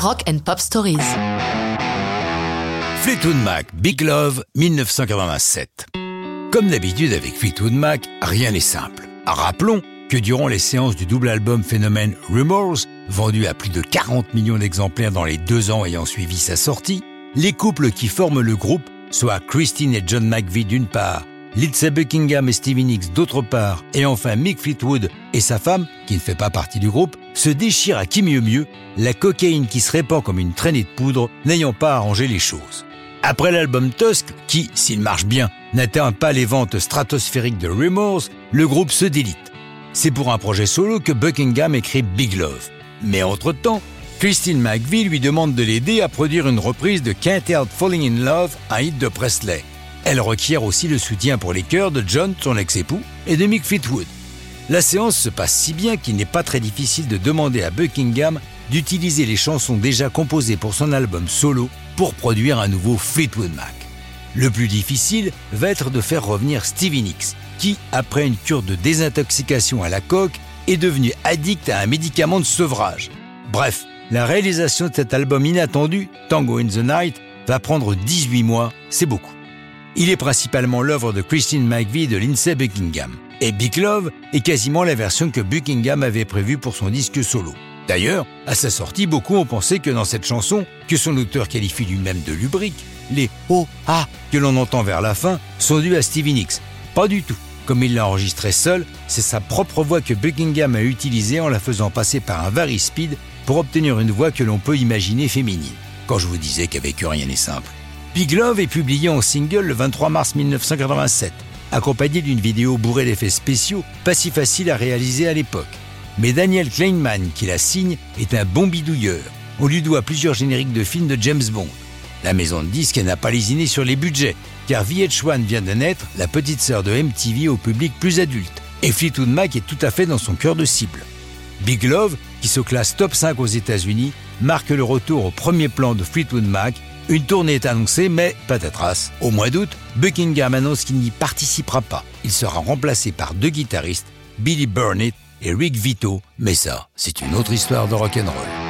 Rock and Pop Stories. Fleetwood Mac, Big Love, 1987. Comme d'habitude avec Fleetwood Mac, rien n'est simple. Rappelons que durant les séances du double album Phénomène Rumors, vendu à plus de 40 millions d'exemplaires dans les deux ans ayant suivi sa sortie, les couples qui forment le groupe, soit Christine et John McVie d'une part, Lindsay Buckingham et Stevie Nicks d'autre part, et enfin Mick Fleetwood et sa femme, qui ne fait pas partie du groupe, se déchirent à qui mieux mieux, la cocaïne qui se répand comme une traînée de poudre n'ayant pas arrangé les choses. Après l'album Tusk, qui, s'il marche bien, n'atteint pas les ventes stratosphériques de Remorse, le groupe se délite. C'est pour un projet solo que Buckingham écrit Big Love. Mais entre-temps, Christine McVie lui demande de l'aider à produire une reprise de Can't Help Falling in Love, un hit de Presley. Elle requiert aussi le soutien pour les chœurs de John, son ex-époux, et de Mick Fleetwood. La séance se passe si bien qu'il n'est pas très difficile de demander à Buckingham d'utiliser les chansons déjà composées pour son album solo pour produire un nouveau Fleetwood Mac. Le plus difficile va être de faire revenir Stevie Nicks, qui, après une cure de désintoxication à la coque, est devenu addict à un médicament de sevrage. Bref, la réalisation de cet album inattendu, Tango in the Night, va prendre 18 mois, c'est beaucoup. Il est principalement l'œuvre de Christine McVie de Lindsay Buckingham. Et Big Love est quasiment la version que Buckingham avait prévue pour son disque solo. D'ailleurs, à sa sortie, beaucoup ont pensé que dans cette chanson, que son auteur qualifie lui-même de lubrique, les oh ah que l'on entend vers la fin sont dus à Stevie Nicks. Pas du tout. Comme il l'a enregistré seul, c'est sa propre voix que Buckingham a utilisée en la faisant passer par un vari speed pour obtenir une voix que l'on peut imaginer féminine. Quand je vous disais qu'avec eux rien n'est simple. Big Love est publié en single le 23 mars 1987, accompagné d'une vidéo bourrée d'effets spéciaux, pas si facile à réaliser à l'époque. Mais Daniel Kleinman, qui la signe, est un bon bidouilleur. On lui doit plusieurs génériques de films de James Bond. La maison de disques n'a pas lésiné sur les budgets, car VH1 vient de naître, la petite sœur de MTV au public plus adulte. Et Fleetwood Mac est tout à fait dans son cœur de cible. Big Love, qui se classe top 5 aux États-Unis, marque le retour au premier plan de Fleetwood Mac une tournée est annoncée, mais patatras. Au mois d'août, Buckingham annonce qu'il n'y participera pas. Il sera remplacé par deux guitaristes, Billy Burnett et Rick Vito. Mais ça, c'est une autre histoire de rock'n'roll.